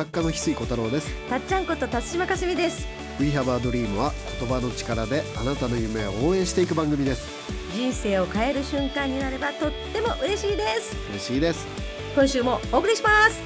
作家の翡翠小太郎です。たっちゃんこと辰島かすみです。We Have a Dream は言葉の力であなたの夢を応援していく番組です。人生を変える瞬間になればとっても嬉しいです。嬉しいです。今週もお送りします。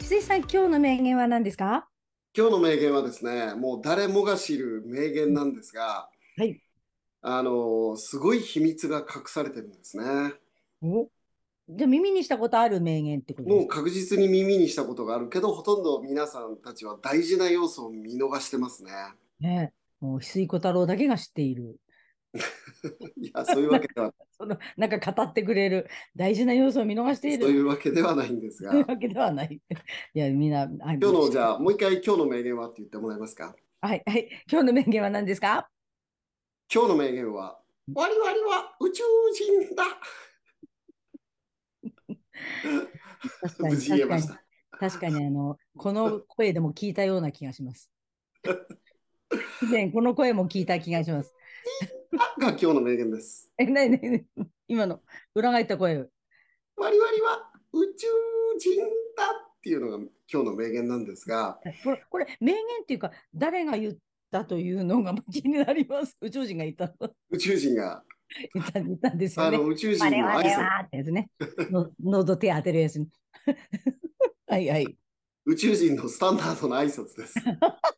翡翠さん今日の名言は何ですか？今日の名言はですねもう誰もが知る名言なんですが、はいあのすごい秘密が隠されてるんですね。お？じゃあ耳にしたことある名言ってことですか？もう確実に耳にしたことがあるけどほとんど皆さんたちは大事な要素を見逃してますね。ね。もう翡翠小太郎だけが知っている。いやそういうわけでは そのなんか語ってくれる大事な要素を見逃している。そういうわけではないんですが。そういうわけではない。いや、みんな、日のじゃあもう一回今日の名言はって言ってもらえますか？はい、はい。今日の名言は何ですか？今日の名言は我々は宇宙人だ確かに、無事言えまし、た確かに、あの、この声でも聞いたような気がします。以前、この声も聞いた気がします。あが今日の名言ですえ、なになに今の、裏返った声。我々は宇宙人だっていうのが今日の名言なんですがこれ、これ名言っていうか、誰が言ったというのが気になります。宇宙人が言ったの、宇宙人が言った言ったんですよね。あの宇宙人の挨拶ね。の喉手当てるやつに。はいはい。宇宙人のスタンダードな挨拶です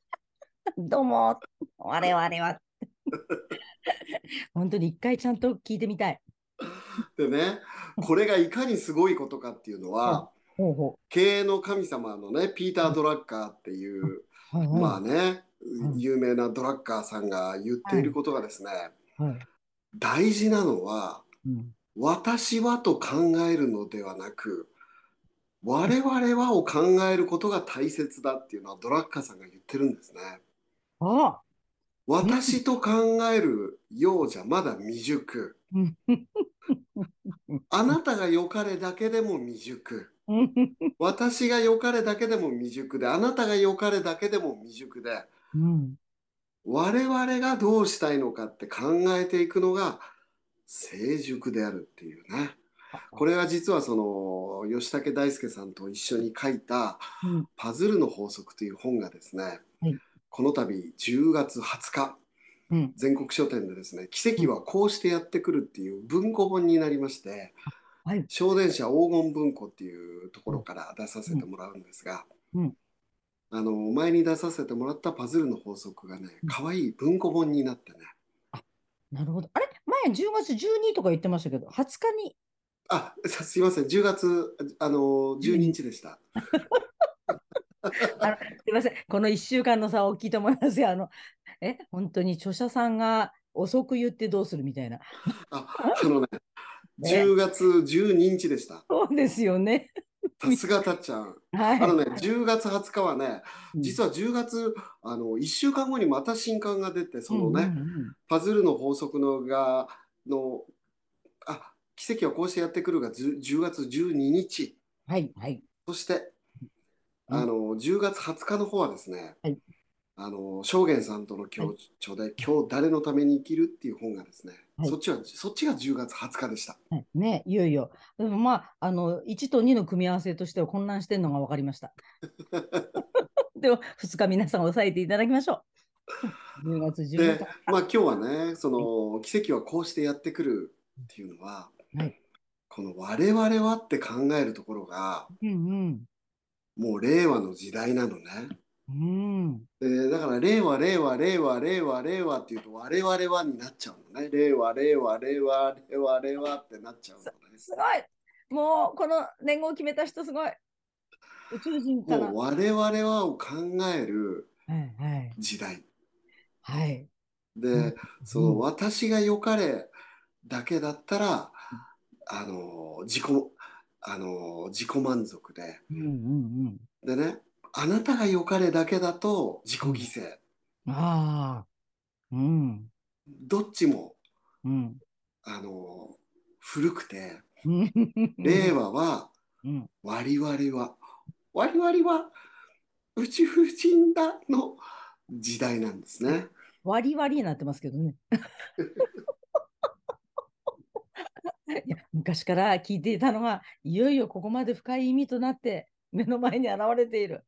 どうも、我々は。本当に一回ちゃんと聞いてみたい。でねこれがいかにすごいことかっていうのは経営の神様のねピーター・ドラッカーっていうまあねん有名なドラッカーさんが言っていることがですねはい大事なのはうん私はと考えるのではなく我々はを考えることが大切だっていうのはドラッカーさんが言ってるんですね。あ私と考えるようじゃまだ未熟。うんあなたが良かれだけでも未熟。私が良かれだけでも未熟で、あなたが良かれだけでも未熟で、うん。我々がどうしたいのかって考えていくのが成熟であるっていうね。これは実はその吉武大輔さんと一緒に書いたうん「パズルの法則」という本がですね、はい。この度10月20日うん。全国書店でですね「奇跡はこうしてやってくる」っていう文庫本になりましてはい。小電車黄金文庫っていうところから出させてもらうんですが、うんあの前に出させてもらったパズルの法則がねうん可愛い文庫本になってねなるほど。あれ？前10月12とか言ってましたけど、20日に？あすいません10月あの12日でした。あのすいません。この1週間の差は大きいと思いますよ。あの、え、本当に著者さんが遅く言ってどうするみたいな。ああのね ね10月12日でした。そうですよね。さすがたっちゃん。はい。あのね、10月20日はね、うん実は10月、あの、1週間後にまた新刊が出て、そのね、パズルの法則のが、の、あ、奇跡はこうしてやってくるが10 10月12日。はい、はい。そして、うんあの、10月20日の方はですね、はいあの、正元さんとの共著で、今日誰のために生きるっていう本がですね、はいそっちは、そっちが10月20日でした。はいね、いよいよ。でもまあ、あの、1と2の組み合わせとしては混乱してるのが分かりました。では、2日皆さん押さえていただきましょう。10月15で日。、まあ今日はね、その奇跡はこうしてやってくるっていうのは、はいこの我々はって考えるところが、うんもう令和の時代なのね。うん。うん。でだから令和、令和、令和、令和、令和っていうと我々はになっちゃうのね。令和、令和、令和、令和、令和ってなっちゃうのね。すごいもう、この年号を決めた人すごい宇宙人かな。もう我々はを考えるはい、はい。時代。はい。で、その私が良かれだけだったら、あの、自己、あの、自己満足で。うんうんうん。でね、あなたが良かれだけだと自己犠牲。ああ。うん。どっちも、うん。あの、古くて、うん。令和は、うん。我々は、我々は宇宙人だの時代なんですね。割り割りになってますけどね。いや昔から聞いていたのが、いよいよここまで深い意味となって目の前に現れている。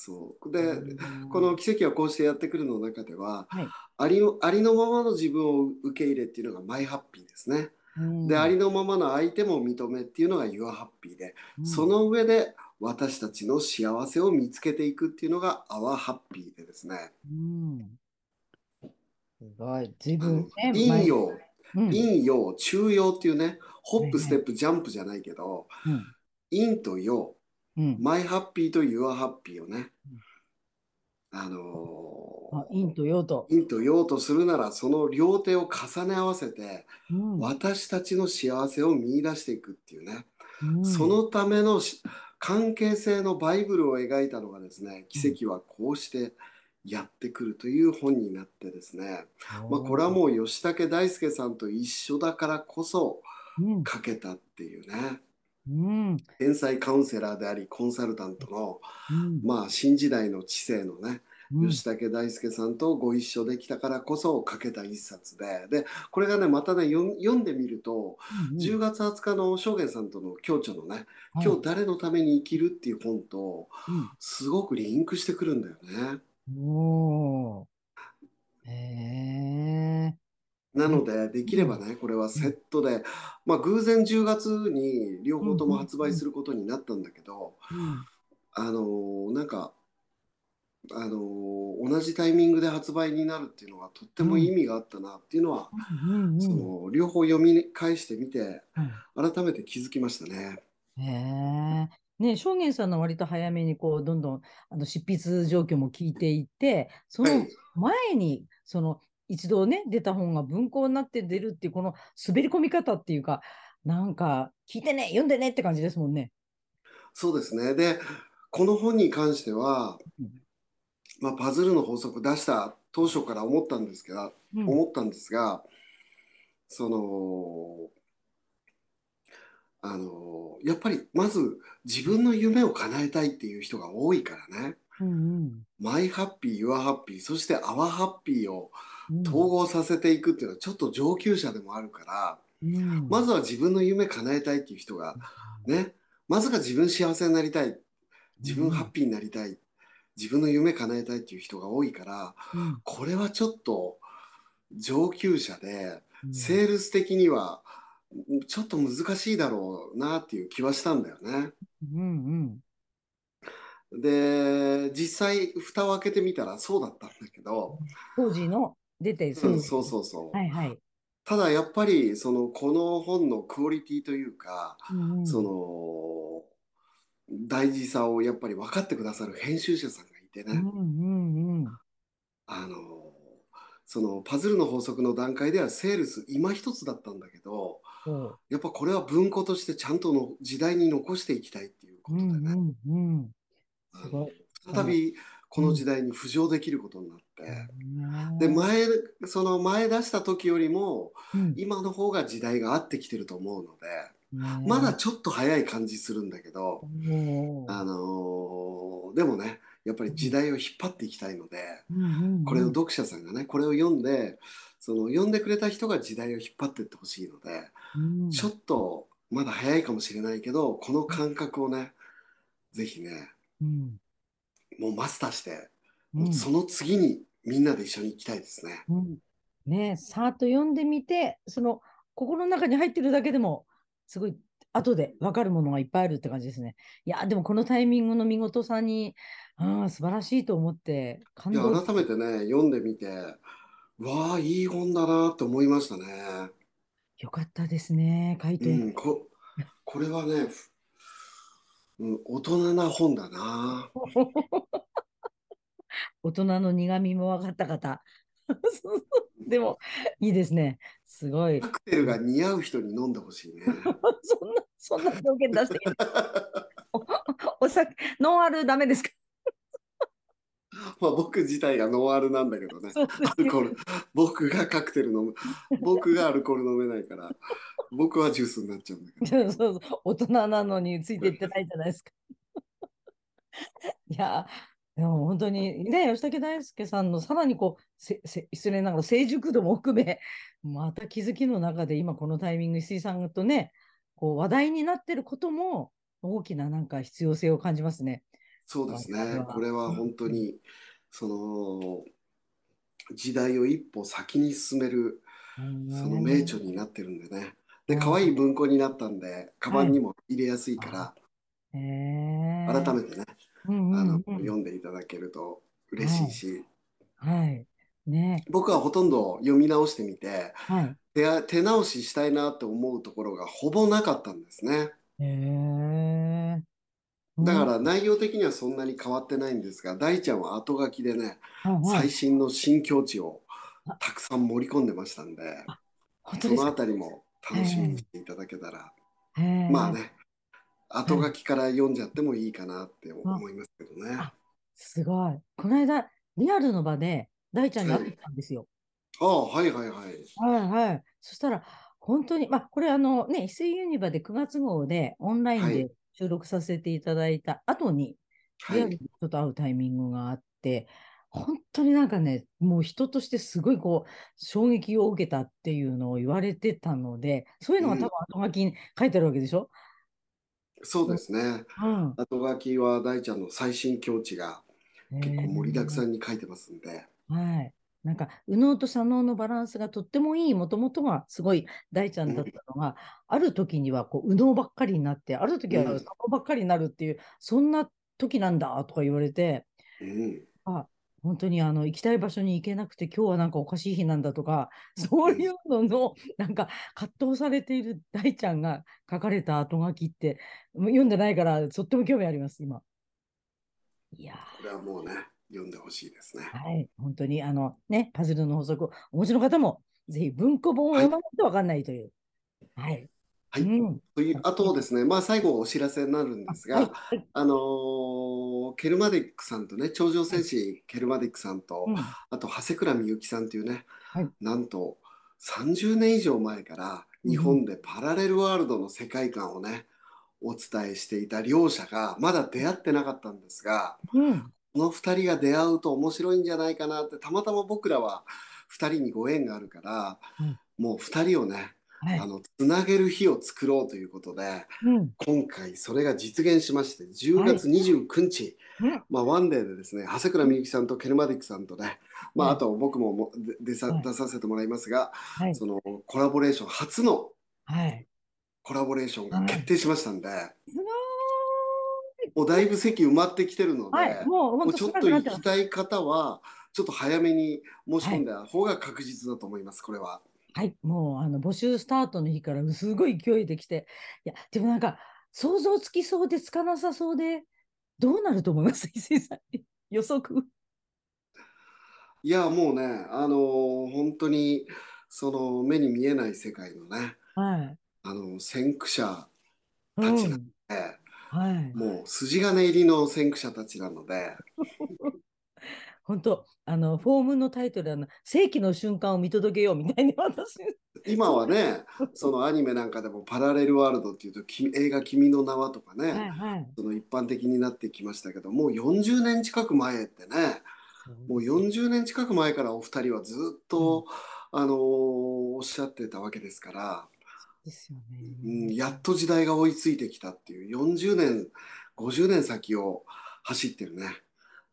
そう。でうん。この奇跡はこうしてやってくるの中でははい。ありのありのままの自分を受け入れっていうのがマイハッピーですね。うん。でありのままの相手も認めっていうのが Your Happy で、うん。その上で私たちの幸せを見つけていくっていうのが Our Happy でですね。うん。すごい。随あの分ね。陰陽、うん。陰陽、中陽っていうね、ホップ、ステップ、ジャンプじゃないけど、うん。陰と陽、うん。マイハッピーと Your Happy をねうん、あのあ陰と陽と。陰と陽とするならその両手を重ね合わせてうん。私たちの幸せを見出していくっていうね、うん。そのためのし関係性のバイブルを描いたのがですね奇跡はこうしてやってくるという本になってですね、まあ、これはもう吉武大輔さんと一緒だからこそうん。書けたっていうね。うん天才カウンセラーでありコンサルタントのうん。まあ新時代の知性のねうん。吉武大輔さんとご一緒できたからこそ書けた一冊で。でこれがねまたね読んでみるとうん10月20日の正元さんとの共著のね「はい。今日誰のために生きる」っていう本とうん。すごくリンクしてくるんだよね。おえ。なのでできればねこれはセットでまあ偶然10月に両方とも発売することになったんだけどうんあのーなんかあのー同じタイミングで発売になるっていうのがとっても意味があったなっていうのはその両方読み返してみてうん改めて気づきましたね。へえ。ね、正元さんの割と早めにこうどんどんあの執筆状況も聞いていって、そのはい前にその一度ね出た本が文庫になって出るっていうこの滑り込み方っていうか、なんか聞いてね読んでねって感じですもんね。そうですね。で、この本に関してはうん、まあ、パズルの法則出した当初から思ったんですけど、うん思ったんですが、その、あの、やっぱりまず自分の夢を叶えたいっていう人が多いからね。うんマイハッピー、ユアハッピー、そしてアワハッピーをうん統合させていくっていうのはちょっと上級者でもあるから、うんまずは自分の夢叶えたいっていう人がね、まずが自分幸せになりたい。自分ハッピーになりたい。自分の夢叶えたいっていう人が多いから、うんこれはちょっと上級者で、うんセールス的にはちょっと難しいだろうなっていう気はしたんだよね。うんで、実際蓋を開けてみたらそうだったんだけど、当時の出てる。うん、そうそうそう。はいはい。ただやっぱりそのこの本のクオリティというか、うんうん。その大事さをやっぱり分かってくださる編集者さんがいてね、うんうんうんあのそのパズルの法則の段階ではセールス今一つだったんだけどそう。やっぱこれは文庫としてちゃんとの時代に残していきたいっていうこうとでね、んうんうん。すごい。再びこの時代に浮上できることになって、うん。で前その前出した時よりもうん。今の方が時代が合ってきてると思うので、ねまだちょっと早い感じするんだけど、あのーでもねやっぱり時代を引っ張っていきたいので、これを読者さんがねこれを読んでその読んでくれた人が時代を引っ張っていってほしいので、うん。ちょっとまだ早いかもしれないけどこの感覚をねぜひねうんもうマスターして、うんその次にみんなで一緒に行きたいですね。うんねさーっと読んでみて、その心の中に入ってるだけでも、すごい後で分かるものがいっぱいあるって感じですね。いや、でもこのタイミングの見事さに、ああ、素晴らしいと思って、感で動改めてね読んでみてわあいい本だなって思いましたね。よかったですね、書いて。うん、ここれはね、ふうん、大人な本だな。大人の苦味も分かった方。でも、いいですね。すごいカ。クテルが似合う人に飲んでほしいね。そんな、そんな条件出していい おお酒、ノンアルダメですか？まあ僕自体がノンアルなんだけどね。そうですアルコール。僕がカクテル飲む。僕がアルコール飲めないから、僕はジュースになっちゃうんだけど。そうそう大人なのについていってないじゃないですか。いや、でも本当にね、吉武大輔さんのさらにこう、せせ失礼ながら成熟度も含め、また気づきの中で今このタイミング、石井さんとね、こう話題になってることも大きななんか必要性を感じますね。そうですね。これは本当に、その、時代を一歩先に進める、その名著になってるんでね。で、可愛い文庫になったんで、カバンにも入れやすいから、へー改めてね、うんあの、読んでいただけると嬉しいし、はい。ね。僕はほとんど読み直してみて、はい。手手直ししたいなって思うところがほぼなかったんですね。へえ。だから内容的にはそんなに変わってないんですが、大ちゃんは後書きでね、うん、はいはい最新の新境地をたくさん盛り込んでましたんで、そのあ。たりも楽しみにしていただけたら、まあ。ね、後書きから読んじゃってもいいかなって思いますけどね。あすごい。この間、リアルの場で大ちゃんに会ってきたんですよ。ああ、はいはいはい。はいはい。そしたら、本当に、まあ、これあのね、翡翠ユニバで9月号でオンラインではい収録させていただいた後に、はい。リアルにちょっと会うタイミングがあって、本当になんかね、もう人としてすごいこう、衝撃を受けたっていうのを言われてたので、そういうのが多分後書きに書いてあるわけでしょ？そうですね。うん。後書きは大ちゃんの最新境地が結構盛りだくさん。んに書いてますんで。はい。なんか、右脳と左脳のバランスがとってもいい、もともとはすごい大ちゃんだったのが、ある時にはこう右脳ばっかりになって、ある時はうん左脳ばっかりになるっていう、そんな時なんだとか言われて、うん。あ、本当にあの行きたい場所に行けなくて、今日はなんかおかしい日なんだとか、そういうのの、なんか葛藤されている大ちゃんが書かれた後書きって、もう読んでないから、とっても興味あります、今。いやーこれはもうね、読んでほしいですね。はい、本当にあのね、パズルの法則をお持ちの方も、ぜひ文庫本を読まないとわかんないという。はい。はいうん。というあとですね、まあ最後お知らせになるんですが、はいはい。あのーケルマディックさんとね、頂上戦士ケルマディックさんと、うん。あと長谷倉美幸さんというね、はい。なんと30年以上前から日本でパラレルワールドの世界観をね、お伝えしていた両者がまだ出会ってなかったんですが、うん。この2人が出会うと面白いんじゃないかなって、たまたま僕らは2人にご縁があるから、うん。もう2人をね、はいあ。のつなげる日を作ろうということで、うん。今回それが実現しまして、10月29日、うんまあ、ワンデーでですね、長谷倉美幸さんとケルマディックさんとね、まあ、はいあと僕ももで出さはい出させてもらいますが、はい。そのコラボレーション、初のはい。コラボレーションが決定しましたんで、もうだいぶ席埋まってきてるので。もうもうちょっと行。きたい方は、ちょっと早めに申し込んだ方が確実だと思います、これは。はい。もうあの募集スタートの日からすごい勢いできて、いや、でもなんか想像つきそうでつかなさそうで、どうなると思います？伊勢さん。予測。いや、もうね、あのー本当に、その目に見えない世界のね、はい。あの先駆者うたちなんん。で、はい。もう筋金入りの先駆者たちなので、本当、あの、フォームのタイトル、あの、世紀の瞬間を見届けようみたいに私、今はね、そのアニメなんかでもパラレルワールドっていうと、き映画君の名はとかね、はいはい。その一般的になってきましたけど、もう40年近く前ってね、もう40年近く前からお二人はずっと、あのーおっしゃってたわけですから、ですようん、ね。やっと時代が追いついてきたっていう40年50年先を走ってるね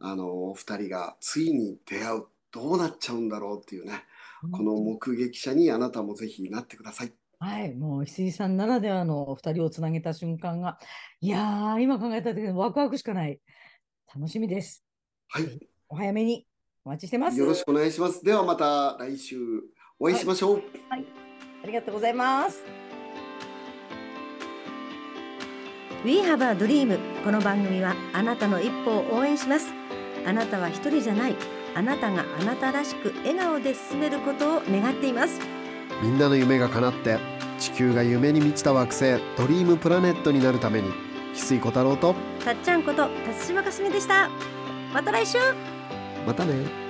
あの2人がついに出会うどうなっちゃうんだろうっていうねこの目撃者にあなたもぜひなってください。はい、もう石井さんならではのお二人をつなげた瞬間が、いやー、今考えただけでワクワクしかない。楽しみです。はい、お早めにお待ちしてます。よろしくお願いします。ではまた来週お会いしましょう。ありがとうございます。We have a dream この番組はあなたの一歩を応援しますあなたは一人じゃない。あなたがあなたらしく笑顔で進めることを願っています。みんなの夢が叶って地球が夢に満ちた惑星ドリームプラネットになるために翡翠小太郎とたっちゃんこと辰島かすみでした。また来週。またね